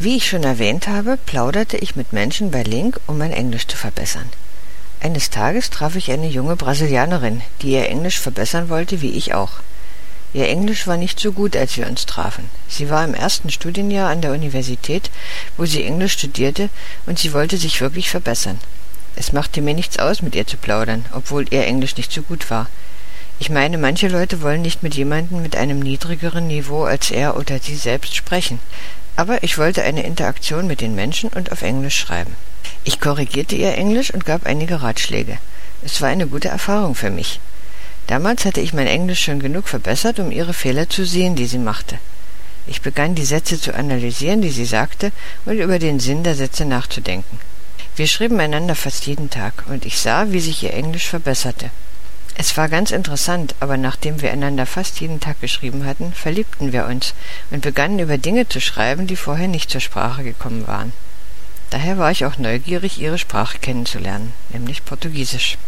Wie ich schon erwähnt habe, plauderte ich mit Menschen bei Link, um mein Englisch zu verbessern. Eines Tages traf ich eine junge Brasilianerin, die ihr Englisch verbessern wollte, wie ich auch. Ihr Englisch war nicht so gut, als wir uns trafen. Sie war im ersten Studienjahr an der Universität, wo sie Englisch studierte, und sie wollte sich wirklich verbessern. Es machte mir nichts aus, mit ihr zu plaudern, obwohl ihr Englisch nicht so gut war. Ich meine, manche Leute wollen nicht mit jemandem mit einem niedrigeren Niveau als er oder sie selbst sprechen aber ich wollte eine Interaktion mit den Menschen und auf Englisch schreiben. Ich korrigierte ihr Englisch und gab einige Ratschläge. Es war eine gute Erfahrung für mich. Damals hatte ich mein Englisch schon genug verbessert, um ihre Fehler zu sehen, die sie machte. Ich begann die Sätze zu analysieren, die sie sagte, und über den Sinn der Sätze nachzudenken. Wir schrieben einander fast jeden Tag, und ich sah, wie sich ihr Englisch verbesserte. Es war ganz interessant, aber nachdem wir einander fast jeden Tag geschrieben hatten, verliebten wir uns und begannen über Dinge zu schreiben, die vorher nicht zur Sprache gekommen waren. Daher war ich auch neugierig, ihre Sprache kennenzulernen, nämlich Portugiesisch.